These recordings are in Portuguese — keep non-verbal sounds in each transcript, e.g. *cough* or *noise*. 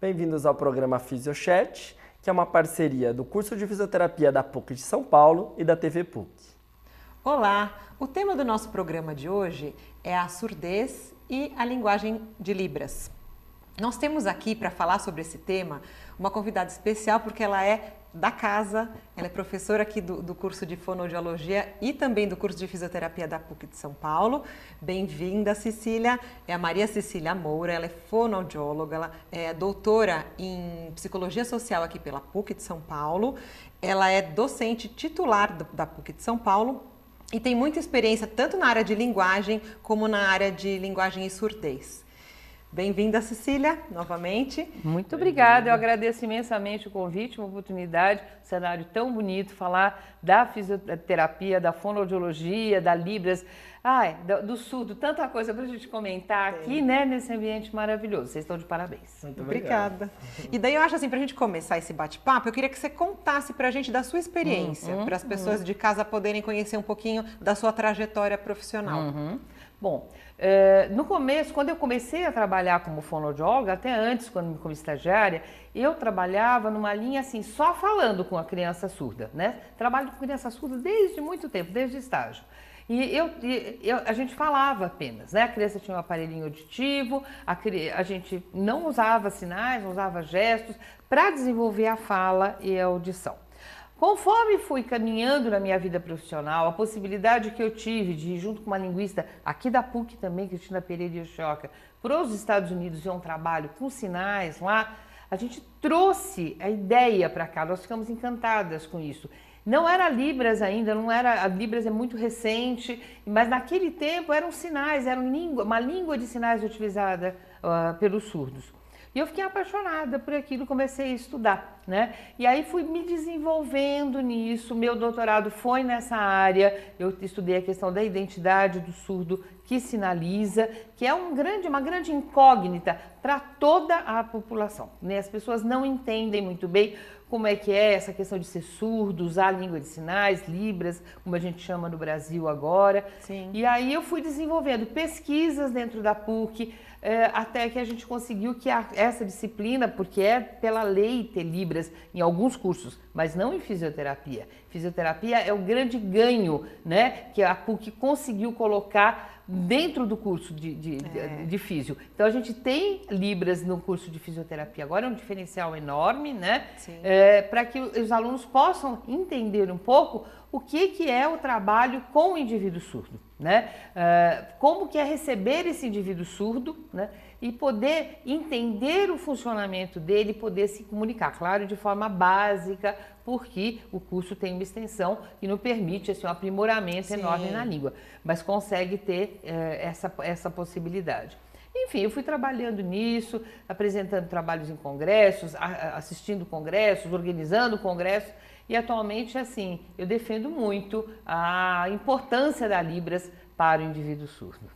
Bem-vindos ao programa Fisiochat, que é uma parceria do curso de fisioterapia da PUC de São Paulo e da TV PUC. Olá! O tema do nosso programa de hoje é a surdez e a linguagem de Libras. Nós temos aqui para falar sobre esse tema uma convidada especial porque ela é da casa, ela é professora aqui do, do, curso de fonoaudiologia e também do curso de fisioterapia da PUC de São Paulo. Bem-vinda, Cecília. É a Maria Cecília Moura, ela é fonoaudióloga, ela é doutora em psicologia social aqui pela PUC de São Paulo. Ela é docente titular da PUC de São Paulo e tem muita experiência tanto na área de linguagem como na área de linguagem e surdez. Bem-vinda, Cecília, novamente. Muito obrigada, eu agradeço imensamente o convite, uma oportunidade, um cenário tão bonito, falar da fisioterapia, da fonoaudiologia, da Libras, ai, do, surdo, tanta coisa para a gente comentar aqui, né, nesse ambiente maravilhoso. Vocês estão de parabéns. Muito obrigada. E daí eu acho assim, para a gente começar esse bate-papo, eu queria que você contasse para a gente da sua experiência, uhum, para as pessoas uhum. de casa poderem conhecer um pouquinho da sua trajetória profissional. Uhum. Bom, é, no começo, quando eu comecei a trabalhar como fonoaudióloga, até antes, quando como estagiária, eu trabalhava numa linha assim, só falando com a criança surda, né? Trabalho com criança surda desde muito tempo, desde o estágio. E eu, eu, a gente falava apenas, né? A criança tinha um aparelhinho auditivo, a, a gente não usava sinais, não usava gestos para desenvolver a fala e a audição. Conforme fui caminhando na minha vida profissional, a possibilidade que eu tive de ir junto com uma linguista aqui da PUC também, Cristina Pereira Choca, para os Estados Unidos ver um trabalho com sinais lá, a gente trouxe a ideia para cá, nós ficamos encantadas com isso. Não era Libras ainda, não era. A Libras é muito recente, mas naquele tempo eram sinais, era uma língua de sinais utilizada uh, pelos surdos. E eu fiquei apaixonada por aquilo, comecei a estudar, né? E aí fui me desenvolvendo nisso. Meu doutorado foi nessa área. Eu estudei a questão da identidade do surdo que sinaliza, que é um grande, uma grande incógnita para toda a população. Né? As pessoas não entendem muito bem como é que é essa questão de ser surdo, usar a língua de sinais, libras, como a gente chama no Brasil agora. Sim. E aí eu fui desenvolvendo pesquisas dentro da PUC, até que a gente conseguiu que essa disciplina, porque é pela lei ter Libras em alguns cursos, mas não em fisioterapia. Fisioterapia é o grande ganho né, que a PUC conseguiu colocar dentro do curso de, de, é. de, físio. Então a gente tem Libras no curso de fisioterapia. Agora é um diferencial enorme, né? É, Para que os alunos possam entender um pouco o que, que é o trabalho com o indivíduo surdo, né? É, como que é receber esse indivíduo surdo, né? E poder entender o funcionamento dele, poder se comunicar, claro, de forma básica, porque o curso tem uma extensão e não permite assim, um aprimoramento Sim. enorme na língua, mas consegue ter é, essa, essa possibilidade. Enfim, eu fui trabalhando nisso, apresentando trabalhos em congressos, assistindo congressos, organizando congressos, e atualmente, assim, eu defendo muito a importância da Libras para o indivíduo surdo.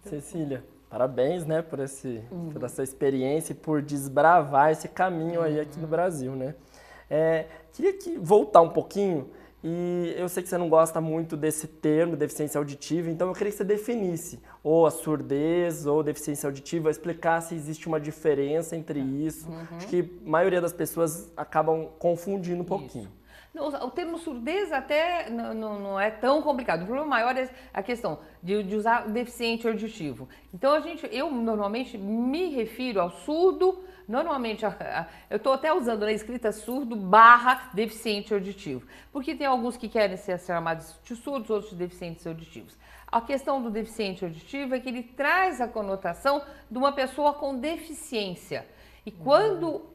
Cecília, parabéns, né, por, esse, uhum. por essa experiência e por desbravar esse caminho aí aqui no Brasil, né? É, queria que voltar um pouquinho e eu sei que você não gosta muito desse termo, deficiência auditiva, então eu queria que você definisse ou a surdez ou deficiência auditiva, explicar se existe uma diferença entre isso. Uhum. Acho que a maioria das pessoas acabam confundindo um pouquinho. O termo surdez até não, não, não, é tão complicado. O problema maior é a questão de, de usar deficiente auditivo. Então a gente, eu normalmente me refiro ao surdo Normalmente, eu estou até usando na escrita surdo barra deficiente auditivo, porque tem alguns que querem ser chamados de surdos, outros de deficientes auditivos. A questão do deficiente auditivo é que ele traz a conotação de uma pessoa com deficiência. E quando Uh,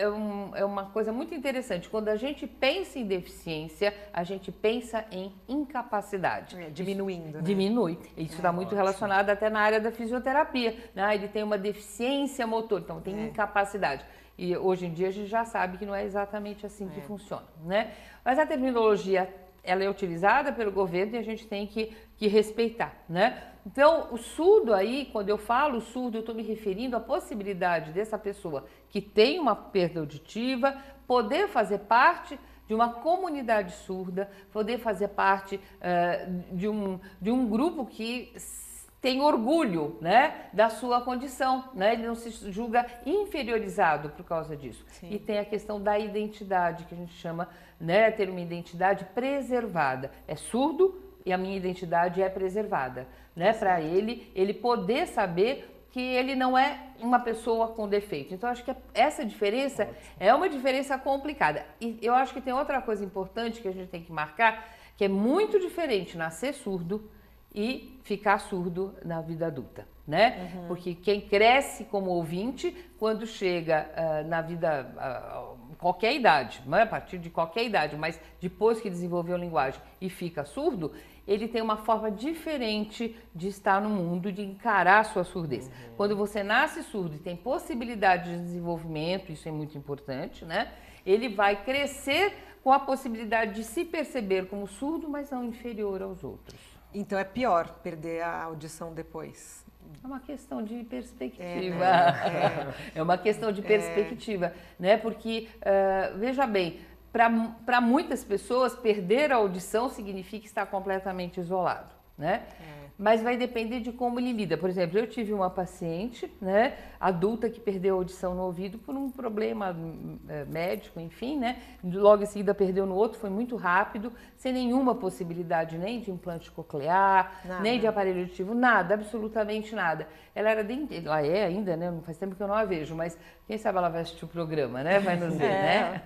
é, um, é, uma coisa muito interessante. Quando a gente pensa em deficiência, a gente pensa em incapacidade. É, diminuindo. Né? Diminui. Isso está é, muito ótimo. relacionado até na área da fisioterapia. Né? Ele tem uma deficiência motor, então tem é. incapacidade. E hoje em dia a gente já sabe que não é exatamente assim que é. funciona. Né? Mas a terminologia ela é utilizada pelo governo e a gente tem que, que respeitar, né? Então, o surdo aí, quando eu falo surdo, eu estou me referindo à possibilidade dessa pessoa que tem uma perda auditiva poder fazer parte de uma comunidade surda, poder fazer parte uh, de, um, de um grupo que tem orgulho, né, da sua condição, né? Ele não se julga inferiorizado por causa disso. Sim. E tem a questão da identidade que a gente chama, né, ter uma identidade preservada. É surdo e a minha identidade é preservada, né? Para ele, ele poder saber que ele não é uma pessoa com defeito. Então, acho que essa diferença Ótimo. é uma diferença complicada. E eu acho que tem outra coisa importante que a gente tem que marcar, que é muito diferente nascer surdo e ficar surdo na vida adulta, né? Uhum. Porque quem cresce como ouvinte, quando chega uh, na vida, uh, qualquer idade, não é a partir de qualquer idade, mas depois que desenvolveu a linguagem e fica surdo, ele tem uma forma diferente de estar no mundo, de encarar a sua surdez. Uhum. Quando você nasce surdo e tem possibilidade de desenvolvimento, isso é muito importante, né? Ele vai crescer com a possibilidade de se perceber como surdo, mas não inferior aos outros. Então é pior perder a audição depois. É uma questão de perspectiva. É, né? *laughs* é. é uma questão de é. perspectiva, é. né? Porque, uh, veja bem, para muitas pessoas, perder a audição significa estar completamente isolado, né? É mas vai depender de como ele lida. Por exemplo, eu tive uma paciente, né, adulta que perdeu a audição no ouvido por um problema é, médico, enfim, né, logo em seguida perdeu no outro, foi muito rápido, sem nenhuma possibilidade nem de implante coclear, nada. nem de aparelho auditivo, nada, absolutamente nada. Ela era dentista, ela é ainda, né, faz tempo que eu não a vejo, mas quem sabe ela vai assistir o programa, né, vai nos ver, *laughs* é. né.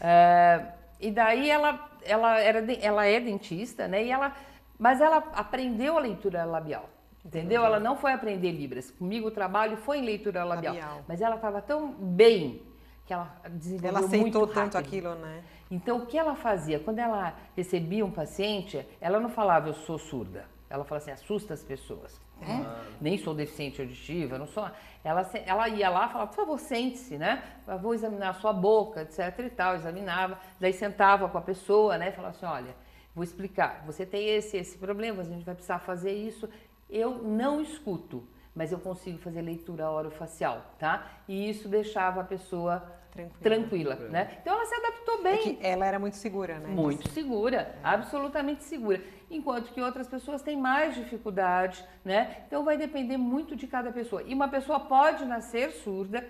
É, *laughs* e daí ela, ela, era, ela é dentista, né, e ela mas ela aprendeu a leitura labial. Entendeu? Ela não foi aprender Libras. Comigo o trabalho foi em leitura labial. labial. Mas ela estava tão bem que ela desenvolveu ela aceitou muito tanto aquilo, né? Então o que ela fazia? Quando ela recebia um paciente, ela não falava eu sou surda. Ela falava assim, assusta as pessoas. Ah. Nem sou deficiente auditiva, não sou. Ela, ela ia lá falava, por favor, sente-se, né? Eu vou examinar a sua boca, etc e tal. Examinava, daí sentava com a pessoa, né? Falava assim, olha, Vou explicar. Você tem esse esse problema, a gente vai precisar fazer isso. Eu não escuto, mas eu consigo fazer leitura orofacial, tá? E isso deixava a pessoa tranquila, tranquila né? Então ela se adaptou bem. É ela era muito segura, né? Muito segura, é. absolutamente segura. Enquanto que outras pessoas têm mais dificuldade, né? Então vai depender muito de cada pessoa. E uma pessoa pode nascer surda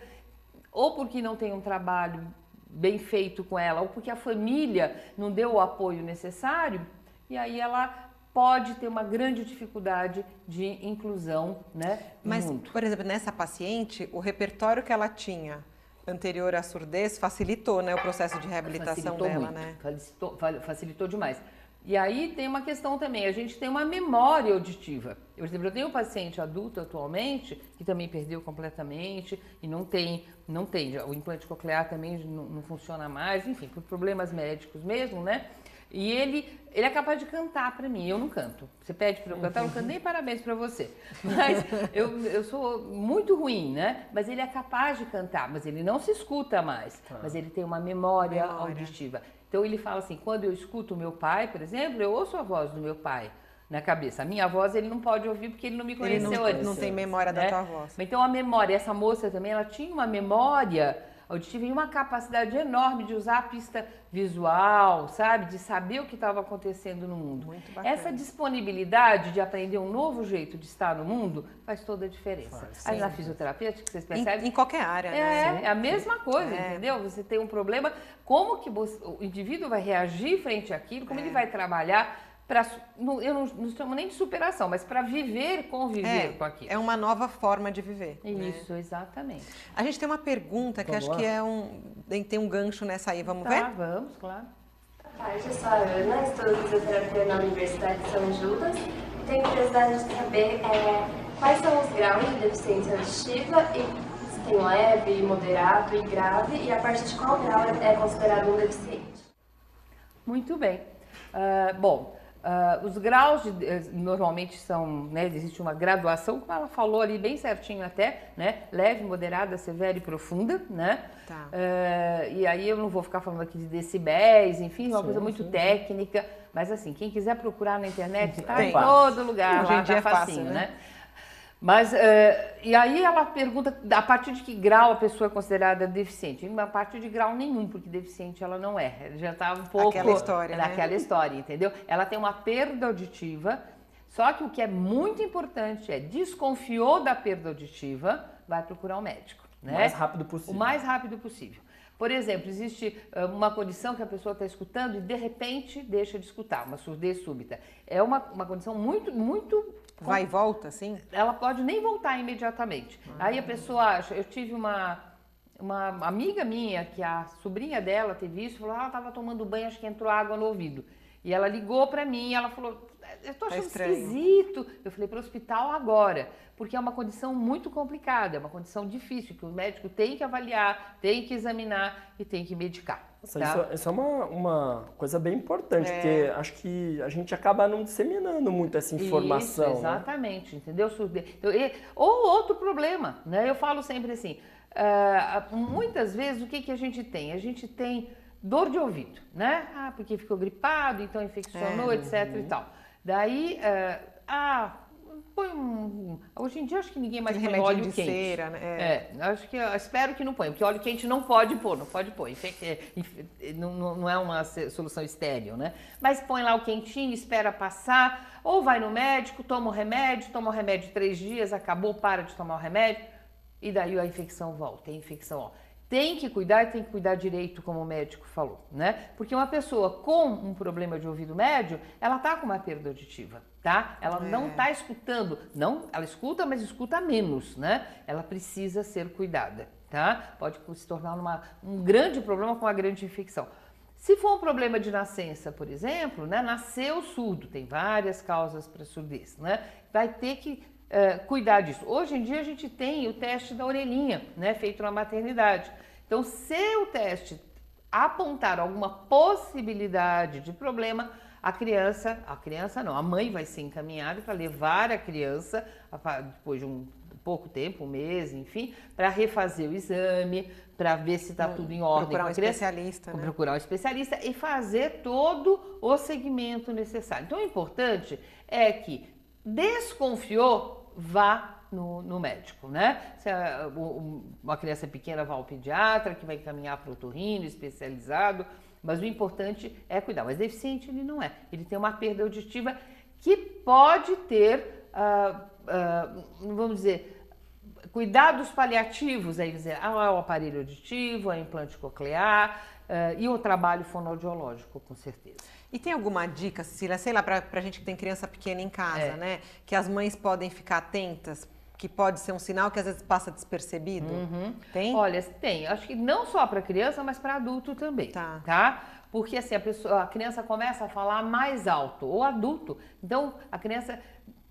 ou porque não tem um trabalho bem feito com ela, ou porque a família não deu o apoio necessário, e aí ela pode ter uma grande dificuldade de inclusão, né? Mas, por exemplo, nessa paciente, o repertório que ela tinha anterior à surdez facilitou, né, o processo de reabilitação facilitou dela, muito, né? Facilitou, facilitou demais. E aí tem uma questão também, a gente tem uma memória auditiva. Por exemplo, eu tenho um paciente adulto atualmente que também perdeu completamente e não tem, não tem, o implante coclear também não, não funciona mais, enfim, por problemas médicos mesmo, né? E ele, ele é capaz de cantar para mim, eu não canto. Você pede para eu cantar, eu não canto nem parabéns para você. Mas eu, eu sou muito ruim, né? Mas ele é capaz de cantar, mas ele não se escuta mais. Tá. Mas ele tem uma memória, memória. auditiva. Então ele fala assim: quando eu escuto o meu pai, por exemplo, eu ouço a voz do meu pai na cabeça. A minha voz ele não pode ouvir porque ele não me conheceu ele não, antes. não tem memória né? da tua voz. Então a memória, essa moça também, ela tinha uma memória auditiva e uma capacidade enorme de usar a pista visual, sabe? De saber o que estava acontecendo no mundo. Muito bacana. Essa disponibilidade de aprender um novo jeito de estar no mundo faz toda a diferença. Aí na fisioterapia, que vocês percebem... Em, em qualquer área, é, né? É a mesma coisa, é. entendeu? Você tem um problema, como que você, o indivíduo vai reagir frente àquilo, como é. ele vai trabalhar para eu não, não chamo nem de superação, mas para viver, conviver é, com aquilo. É uma nova forma de viver. Né? Isso, né? exatamente. A gente tem uma pergunta que vamos acho lá? que é um tem um gancho nessa aí, vamos tá, ver? Vamos, claro. Boa tarde, eu sou a Ana, estudo fisioterapia na Universidade de São Judas. Tenho curiosidade de saber é, quais são os graus de deficiência auditiva e se tem leve, moderado e grave e a partir de qual grau é considerado um deficiente. Muito bem. Uh, bom, Uh, os graus de, eh, normalmente são, né, existe uma graduação, como ela falou ali bem certinho até, né, leve, moderada, severa e profunda, né? Tá. Uh, e aí eu não vou ficar falando aqui de decibéis, enfim, uma sim, coisa muito sim. técnica, mas assim, quem quiser procurar na internet, tá em todo lugar, Hoje lá, tá é facinho, fácil, né? né? Mas, uh, e aí ela pergunta a partir de que grau a pessoa é considerada deficiente? A partir de grau nenhum, porque deficiente ela não é. Já está um pouco... Aquela história, Naquela né? história, entendeu? Ela tem uma perda auditiva, Só que o que é muito importante é desconfiou da perda auditiva, vai procurar um médico. Né? O mais rápido possível. O mais rápido possível. Por exemplo, existe uh, uma condição que a pessoa está escutando e de repente deixa de escutar, uma surdez súbita. É uma, uma condição muito, muito. Vai e volta, sim? Ela pode nem voltar imediatamente. Aí a pessoa acha. Eu tive uma, uma amiga minha que a sobrinha dela teve isso, falou: ah, ela estava tomando banho, acho que entrou água no ouvido. E ela ligou para mim e ela falou: Eu tô Tá achando estranho. esquisito. Eu falei: Para o hospital agora, porque é uma condição muito complicada, é uma condição difícil que o médico tem que avaliar, tem que examinar e tem que medicar. Nossa, tá? Isso, isso é uma, uma coisa bem importante, É. porque acho que a gente acaba não disseminando muito essa informação. Isso, né? exatamente, entendeu? Surde- eu- e- Ou outro problema, né? Eu falo sempre assim, ah, muitas vezes o que, que a gente tem? A gente tem dor de ouvido, né? Ah, porque ficou gripado, então infeccionou, É. etc e tal. Daí, ah, ah, põe um... Hoje em dia acho que ninguém mais põe óleo de quente. cera, né? É. É, acho que espero que não ponha, porque óleo quente não pode pôr, não pode pôr. É, infe- Não, não- é uma solução estéreo, né? Mas põe lá o quentinho, espera passar, ou vai no médico, toma o remédio, toma o remédio três dias, acabou, para de tomar o remédio, e daí a infecção volta. A infecção, ó. Tem que cuidar e tem que cuidar direito, como o médico falou, né? Porque uma pessoa com um problema de ouvido médio, ela tá com uma perda auditiva, tá? Ela não É. tá escutando, não, ela escuta, mas escuta menos, né? Ela precisa ser cuidada, tá? Pode se tornar uma, um grande problema com uma grande infecção. Se for um problema de nascença, por exemplo, né, nasceu surdo, tem várias causas para surdez, né? Vai ter que cuidar disso. Hoje em dia a gente tem o teste da orelhinha, né, feito na maternidade. Então, se o teste apontar alguma possibilidade de problema, a criança, a criança não, a mãe vai ser encaminhada para levar a criança, depois de um pouco tempo, um mês, enfim, para refazer o exame, para ver se está tudo em ordem Procurar um especialista, né? procurar um especialista e fazer todo o segmento necessário. Então, o importante é que desconfiou, vá no, no médico, né? Se a- o- uma criança pequena, vá ao pediatra, que vai encaminhar para o otorrino especializado, mas o importante é cuidar. Mas deficiente ele não é. Ele tem uma perda auditiva que pode ter, ah, ah, vamos dizer, cuidados paliativos, aí dizer, ah, é o aparelho auditivo, é o implante coclear eh, e o trabalho fonoaudiológico, com certeza. E tem alguma dica, Cecília, sei lá, pra, pra gente que tem criança pequena em casa, É. né? Que as mães podem ficar atentas, que pode ser um sinal que às vezes passa despercebido? Tem? Olha, tem. Acho que não só para criança, mas para adulto também. Tá. Porque assim, a, pessoa, a criança começa a falar mais alto, ou adulto. Então, a criança.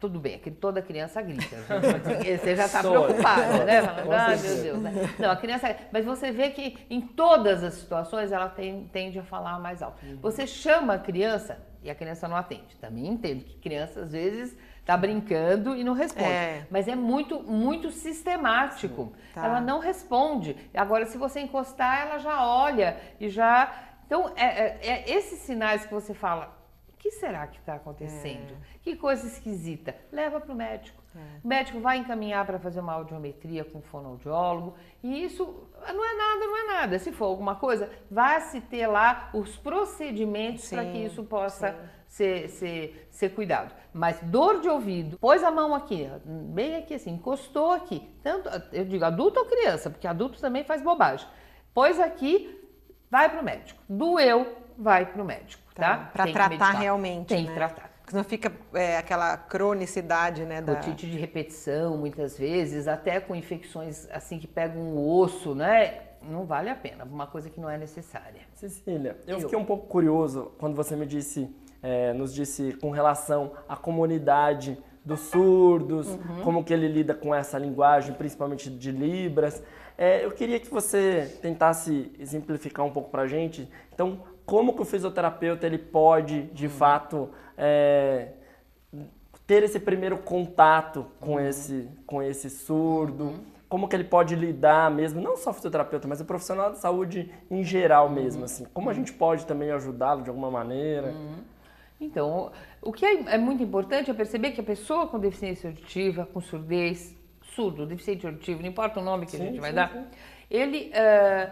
Tudo bem, que toda criança grita. *laughs* Você já está preocupada, né? Falando, ah, meu. Deus. Né? Não, a criança. Mas você vê que em todas as situações ela tem- tende a falar mais alto. Uhum. Você chama a criança e a criança não atende. Também entendo que criança, às vezes, está brincando e não responde. É. Mas é muito, muito sistemático. Tá. Ela não responde. Agora, se você encostar, ela já olha e já. Então, é, é- é esses sinais que você fala. O que será que está acontecendo? Que coisa esquisita. Leva para o médico. O médico vai encaminhar para fazer uma audiometria com um fonoaudiólogo. E isso não é nada, não é nada. Se for alguma coisa, vai se ter lá os procedimentos para que isso possa ser, ser, ser cuidado. Mas dor de ouvido, pôs a mão aqui, bem aqui assim, encostou aqui. Tanto, eu digo adulto ou criança, porque adulto também faz bobagem. Pôs aqui, vai para o médico. Doeu, vai para o médico, tá? Tem que tratar realmente, Tem né? que tratar. Porque Senão fica é, aquela cronicidade, né? Da... Otite de repetição, muitas vezes, até com infecções assim que pegam o osso, né? Não vale a pena, uma coisa que não é necessária. Cecília, eu, Eu. fiquei um pouco curioso quando você me disse, eh, nos disse com relação à comunidade dos surdos, Uhum. como que ele lida com essa linguagem, principalmente de Libras. Eh, eu queria que você tentasse exemplificar um pouco pra gente. Então, como que o fisioterapeuta ele pode, de Uhum. fato, eh, ter esse primeiro contato com esse com esse surdo, como que ele pode lidar mesmo, não só o fisioterapeuta, mas o profissional de saúde em geral mesmo, assim, como a gente pode também ajudá-lo de alguma maneira. Então, o que é, é muito importante é perceber que a pessoa com deficiência auditiva, com surdez, surdo, deficiente auditivo, não importa o nome que a Sim, gente vai sim, dar, sim. ele eh,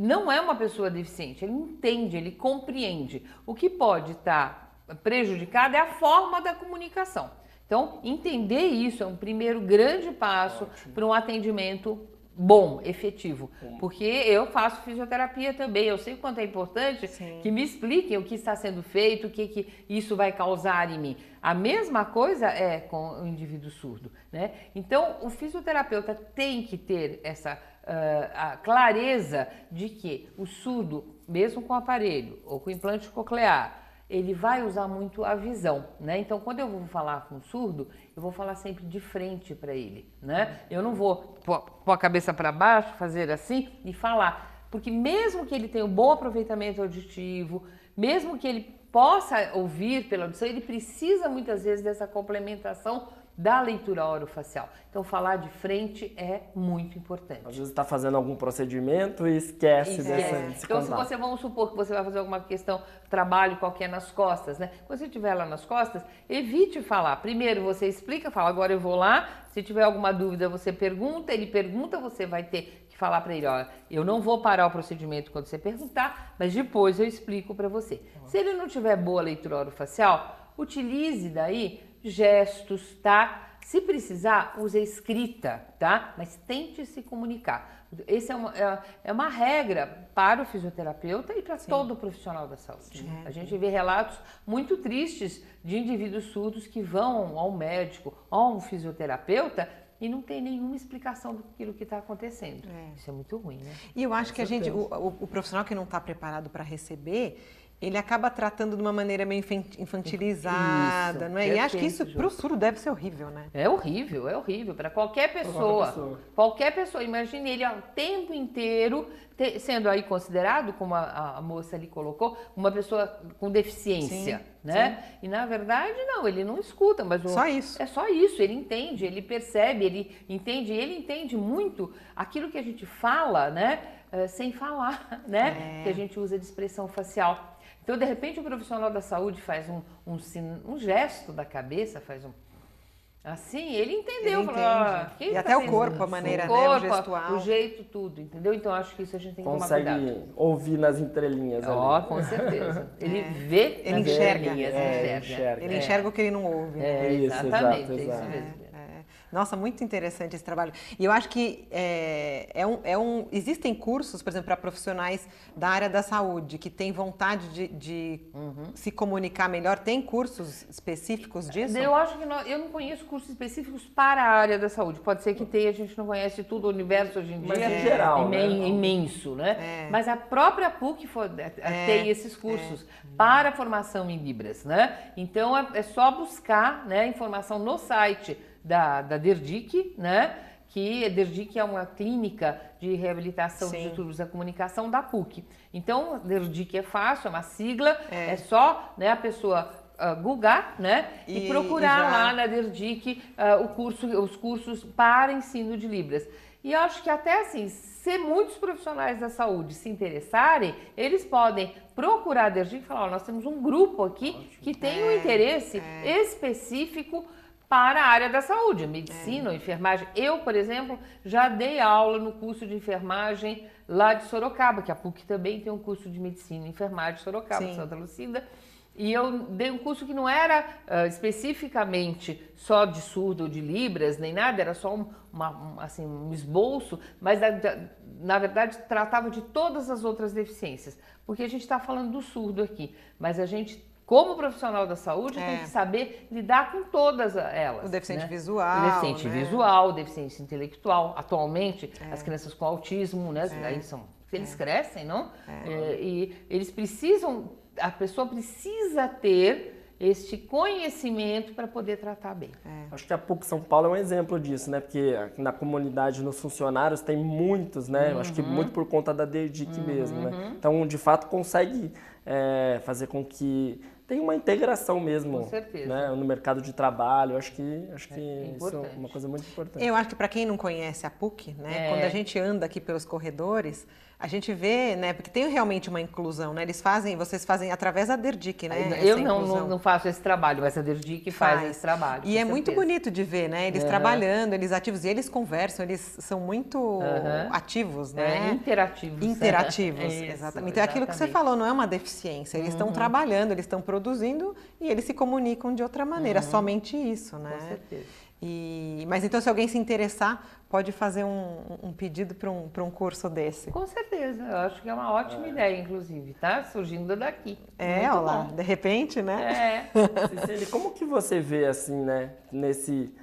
não é uma pessoa deficiente, ele entende, ele compreende. O que pode estar prejudicada é a forma da comunicação. Então, entender isso é um primeiro grande passo para um atendimento bom, efetivo. Porque eu faço fisioterapia também, eu sei o quanto é importante Sim. que me expliquem o que está sendo feito, o que, que isso vai causar em mim. A mesma coisa é com o indivíduo surdo, né? Então, o fisioterapeuta tem que ter essa uh, clareza de que o surdo, mesmo com aparelho ou com implante coclear, ele vai usar muito a visão, né? Então, quando eu vou falar com o surdo, eu vou falar sempre de frente para ele, né? Eu não vou pôr a cabeça para baixo, fazer assim e falar, porque mesmo que ele tenha um bom aproveitamento auditivo, mesmo que ele possa ouvir pela audição, ele precisa muitas vezes dessa complementação da leitura orofacial. Então, falar de frente é muito importante. Às vezes está fazendo algum procedimento e esquece, esquece. dessa desse Então, se você, vamos supor que você vai fazer alguma questão, trabalho qualquer nas costas, né? Quando você estiver lá nas costas, evite falar. Primeiro você explica, fala, agora eu vou lá. Se tiver alguma dúvida, você pergunta. Ele pergunta, você vai ter que falar para ele, olha, eu não vou parar o procedimento quando você perguntar, mas depois eu explico para você. Se ele não tiver boa leitura orofacial, utilize daí gestos, tá? Se precisar, use escrita, tá? Mas tente se comunicar. Essa é uma, é, é uma regra para o fisioterapeuta e para Sim. todo profissional da saúde. Sim. A gente vê relatos muito tristes de indivíduos surdos que vão ao médico, a um fisioterapeuta e não tem nenhuma explicação daquilo que está acontecendo. É. Isso é muito ruim, né? E eu acho Com que certeza. a gente, o, o, o profissional que não está preparado para receber, ele acaba tratando de uma maneira meio infantilizada, isso, não é? E acho que isso para o surdo deve ser horrível, né? É horrível, é horrível para qualquer pessoa. pessoa. Qualquer pessoa. Imagine ele o tempo inteiro te, sendo aí considerado, como a, a, moça ali colocou, uma pessoa com deficiência, sim, né? Sim. E na verdade não, ele não escuta, mas o, só isso. É só isso. Ele entende, ele percebe, ele entende, ele entende muito aquilo que a gente fala, né? Uh, sem falar, né? É. Que a gente usa de expressão facial. Então, de repente, o profissional da saúde faz um, um, um gesto da cabeça, faz um. Assim, ele entendeu. Ele falou, ah, e tá até o corpo, isso? a maneira, o corpo, né, o gestual. O jeito, tudo, entendeu? Então, acho que isso a gente tem que Consegue tomar cuidado. ouvir nas entrelinhas Ó, oh, com certeza. *laughs* Ele é. vê ele enxerga. Linhas, é, enxerga. Ele enxerga o que ele não ouve. É, isso, exatamente, exato, é isso mesmo. Nossa, muito interessante esse trabalho. E eu acho que é, é, um, é um, existem cursos, por exemplo, para profissionais da área da saúde que têm vontade de, de uhum. se comunicar melhor. Tem cursos específicos disso? Eu acho que não, eu não conheço cursos específicos para a área da saúde. Pode ser que tenha, a gente não conhece tudo o universo hoje em dia. Mas é geral, né? imenso, né? É. Mas a própria PUC for, é, é, tem esses cursos para formação em Libras, né? Então é, é só buscar né, informação no site da, da DERDIC, né? que a DERDIC é uma clínica de reabilitação Sim. de distúrbios da comunicação da PUC. Então, DERDIC é fácil, é uma sigla, é, é só né, a pessoa uh, googar né, e, e procurar e já... lá na DERDIC uh, o curso, os cursos para ensino de Libras. E eu acho que até assim, se muitos profissionais da saúde se interessarem, eles podem procurar a DERDIC e falar, oh, nós temos um grupo aqui Ótimo. que tem é, um interesse é. específico para a área da saúde, medicina, é. enfermagem. Eu, por exemplo, já dei aula no curso de enfermagem lá de Sorocaba, que a PUC também tem um curso de medicina e enfermagem de Sorocaba, Sim. Santa Lucida. E eu dei um curso que não era uh, especificamente só de surdo ou de libras, nem nada, era só um, uma, um, assim, um esboço, mas da, da, na verdade tratava de todas as outras deficiências. Porque a gente está falando do surdo aqui, mas a gente como profissional da saúde, é. tem que saber lidar com todas elas. O deficiente né? visual. O deficiente né? visual, deficiência intelectual. Atualmente, é. as crianças com autismo, né? É. Aí são. Eles é. crescem, não? É. É, e eles precisam, a pessoa precisa ter este conhecimento para poder tratar bem. É. Acho que a PUC São Paulo é um exemplo disso, né? Porque na comunidade, nos funcionários, tem muitos, né? Uhum. Acho que uhum. muito por conta da DEDIC uhum. mesmo, né? Então, de fato, consegue é, fazer com que tem uma integração mesmo né, no mercado de trabalho. Acho que, acho que é isso é uma coisa muito importante. Eu acho que para quem não conhece a PUC, né, é. quando a gente anda aqui pelos corredores, a gente vê, né, porque tem realmente uma inclusão, né? Eles fazem, vocês fazem através da Derdic, né? Eu não, não, não, faço esse trabalho, mas a Derdic faz, faz esse trabalho. E é certeza. muito bonito de ver, né? Eles uhum. trabalhando, eles ativos, e eles conversam, eles são muito uhum. ativos, né? É, interativos. Interativos, *laughs* Isso, exatamente. Então é aquilo que você falou, não é uma deficiência, eles estão uhum. trabalhando, eles estão produzindo produzindo e eles se comunicam de outra maneira, Uhum. somente isso, né? Com certeza. E, mas então, se alguém se interessar, pode fazer um, um pedido para um, pra um curso desse. Com certeza, eu acho que é uma ótima ideia, inclusive, tá? Surgindo daqui. É, olha lá, de repente, né? É. Cecília, como que você vê assim, né, nesse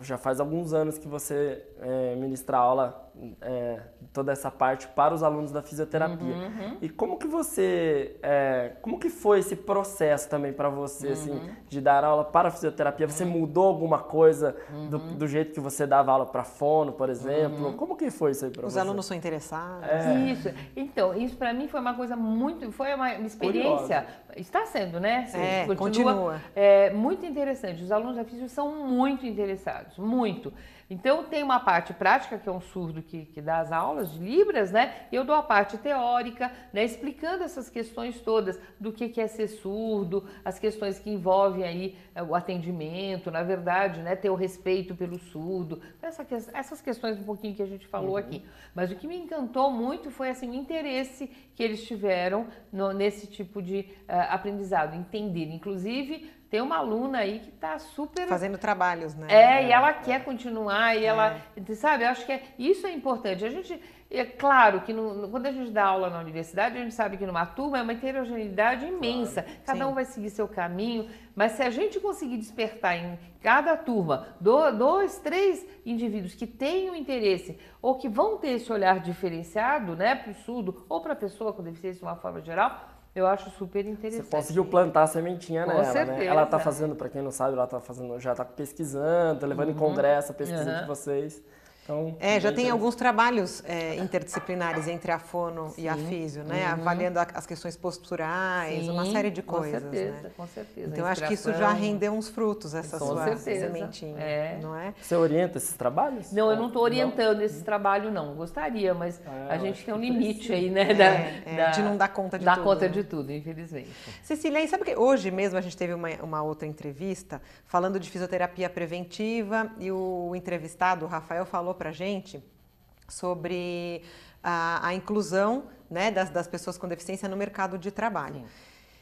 já faz alguns anos que você é, ministra aula é, toda essa parte para os alunos da fisioterapia. Uhum, E como que você, é, como que foi esse processo também para você, Uhum. assim, de dar aula para a fisioterapia? Você mudou alguma coisa do, Uhum. do jeito que você dava aula para fono, por exemplo? Como que foi isso aí para Os você? alunos são interessados. Isso. Então, isso para mim foi uma coisa muito, foi uma experiência, está sendo, né? É, continua. É, muito interessante. Os alunos da física são muito interessados, muito. Então tem uma parte prática, que é um surdo que, que dá as aulas de Libras, né? E eu dou a parte teórica, né? Explicando essas questões todas do que, que é ser surdo, as questões que envolvem aí eh, o atendimento, na verdade, né? Ter o respeito pelo surdo, essa, essas questões um pouquinho que a gente falou aqui. Mas o que me encantou muito foi assim, o interesse que eles tiveram no- nesse tipo de eh, aprendizado, entender. Inclusive, tem uma aluna aí que está super Fazendo trabalhos, né? é, e ela quer continuar, e ela, sabe, eu acho que é, isso é importante. A gente, é claro que no- quando a gente dá aula na universidade, a gente sabe que numa turma é uma heterogeneidade imensa, cada Sim. um vai seguir seu caminho, mas se a gente conseguir despertar em cada turma do- dois, três indivíduos que tenham interesse ou que vão ter esse olhar diferenciado, né, para o surdo ou para a pessoa com deficiência de uma forma geral, eu acho super Você interessante. conseguiu plantar a sementinha Com nela, né? certeza. Ela tá fazendo, para quem não sabe, ela tá fazendo, já tá pesquisando, tá levando em congresso a pesquisa Uhum. de vocês. Então, É, já tem alguns trabalhos é, interdisciplinares entre a fono e a físio, né? Avaliando a- as questões posturais, uma Sim, série de com coisas, certeza, né? com certeza. Então, A acho que isso já rendeu uns frutos, essa Com sua certeza. sementinha, É. não é? Você orienta esses trabalhos? Não, eu não estou orientando esse trabalho, não. Gostaria, mas Ah, a gente tem um limite aí, né? É, é, de não dar conta de dar tudo, conta né? de tudo, infelizmente. Cecília, e sabe que hoje mesmo a gente teve uma, uma outra entrevista falando de fisioterapia preventiva e o entrevistado, o Rafael, falou pra gente sobre a, a inclusão né, das, das pessoas com deficiência no mercado de trabalho. Sim.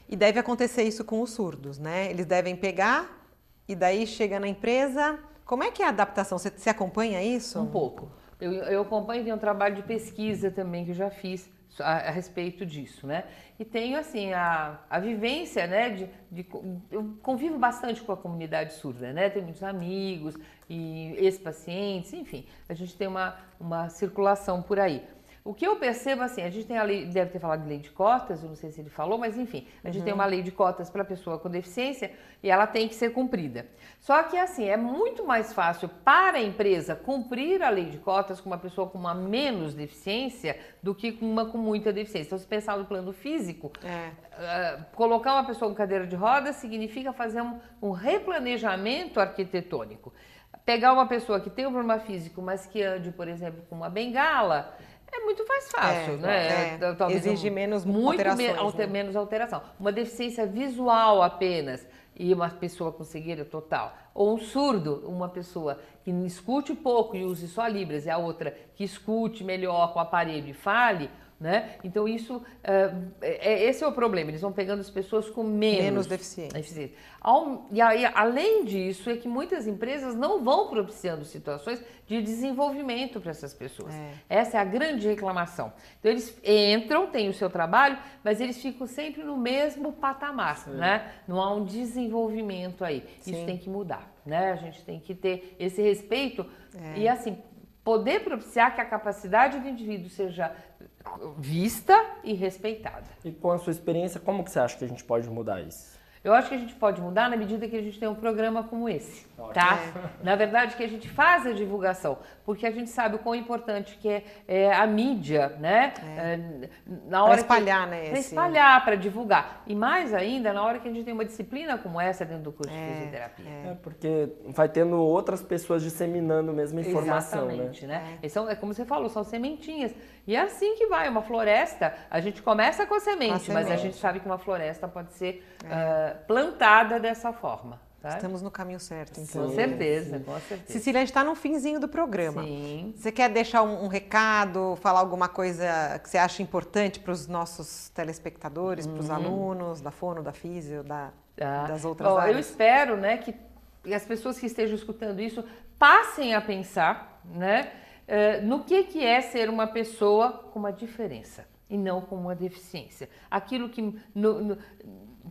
E deve acontecer isso com os surdos, né? Eles devem pegar e daí chega na empresa. Como é que é a adaptação? Você, você acompanha isso? Um pouco. Eu, eu acompanho, tem um trabalho de pesquisa também que eu já fiz a, a respeito disso, né? E tenho, assim, a, a vivência, né? De, de, eu convivo bastante com a comunidade surda, né? Tenho muitos amigos e ex-pacientes, enfim, a gente tem uma, uma circulação por aí. O que eu percebo, assim, a gente tem a lei, deve ter falado de lei de cotas, eu não sei se ele falou, mas enfim, a gente tem uma lei de cotas para pessoa com deficiência e ela tem que ser cumprida. Só que, assim, é muito mais fácil para a empresa cumprir a lei de cotas com uma pessoa com uma menos deficiência do que com uma com muita deficiência. Então, se pensar no plano físico, É. ah, colocar uma pessoa com cadeira de rodas significa fazer um, um replanejamento arquitetônico. Pegar uma pessoa que tem um problema físico, mas que ande, por exemplo, com uma bengala, muito mais fácil, É, né? é. Tal- talvez Exige um- menos muito alterações, me- alter- né? menos alteração. Uma deficiência visual apenas e uma pessoa com cegueira total. Ou um surdo, uma pessoa que escute pouco e use só libras, e a outra que escute melhor com o aparelho e fale, né? Então isso, é, é- esse é o problema. Eles vão pegando as pessoas com menos, Menos deficientes. deficiência. Ao- E aí, além disso, é que muitas empresas não vão propiciando situações de desenvolvimento para essas pessoas. Essa é a grande reclamação. Então, eles entram, têm o seu trabalho, mas eles ficam sempre no mesmo patamar, né? Não há um desenvolvimento aí. Isso Sim. tem que mudar, né? A gente tem que ter esse respeito É. e, assim, poder propiciar que a capacidade do indivíduo seja vista e respeitada. E com a sua experiência, como que você acha que a gente pode mudar isso? Eu acho que a gente pode mudar na medida que a gente tem um programa como esse, tá? Na verdade, que a gente faz a divulgação, porque a gente sabe o quão importante que é, é a mídia, né? É, na hora que- espalhar, né, Para esse- espalhar, para divulgar. E mais ainda, na hora que a gente tem uma disciplina como essa dentro do curso de fisioterapia. É, porque vai tendo outras pessoas disseminando a mesma informação, né? Exatamente, né? E são- é como você falou, são sementinhas. E é assim que vai, uma floresta, a gente começa com a semente, a mas a semente. gente sabe que uma floresta pode ser ah, plantada dessa forma. Tá? Estamos no caminho certo, então. Com certeza, com certeza. Cecília, a gente está no finzinho do programa. Sim. Você quer deixar um, um recado, falar alguma coisa que você acha importante para os nossos telespectadores, para os alunos da Fono, da Físio, da, Tá. das outras Bom, Eu áreas? espero né, que as pessoas que estejam escutando isso passem a pensar né, eh, no que, que é ser uma pessoa com uma diferença e não com uma deficiência. Aquilo que. no- no-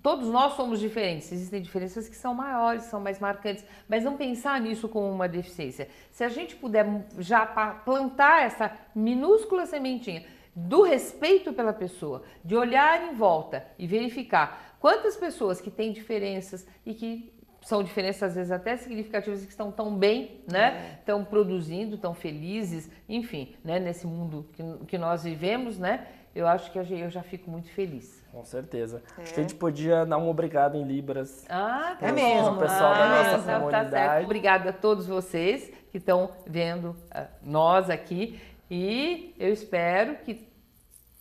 todos nós somos diferentes, existem diferenças que são maiores, são mais marcantes, mas não pensar nisso como uma deficiência. Se a gente puder já plantar essa minúscula sementinha do respeito pela pessoa, de olhar em volta e verificar quantas pessoas que têm diferenças e que são diferenças às vezes até significativas e que estão tão bem, né? Estão produzindo, estão felizes, enfim, né? Nesse mundo que, que nós vivemos, né? Eu acho que eu já fico muito feliz. Com certeza. É. Acho que a gente podia dar um obrigado em Libras. Ah, É mesmo. O pessoal da Ah, nossa tá- Tá comunidade. certo. Obrigada a todos vocês que estão vendo ah, nós aqui e eu espero que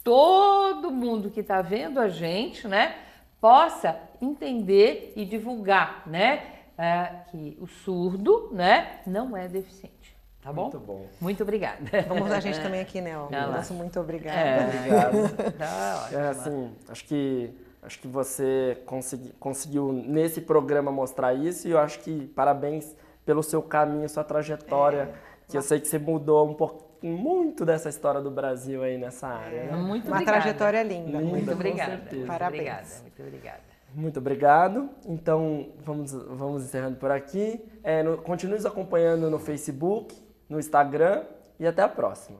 todo mundo que está vendo a gente, né, possa entender e divulgar, né, ah, que o surdo, né, não é deficiente, tá bom? Muito bom. Muito obrigada. Vamos a gente também aqui, né? ó. Nosso muito obrigada. É. Obrigado. Tá ótimo. É, assim, acho que acho que você consegui, conseguiu nesse programa mostrar isso e eu acho que parabéns pelo seu caminho, sua trajetória, que eu sei que você mudou um pouco muito dessa história do Brasil aí nessa área. né? Muito Uma obrigada. trajetória linda. Linda. Muito obrigada. certeza. Muito Parabéns. obrigada. Muito obrigada. Muito obrigado. Então, vamos, vamos encerrando por aqui. É, no- continue nos acompanhando no Facebook, no Instagram e até a próxima.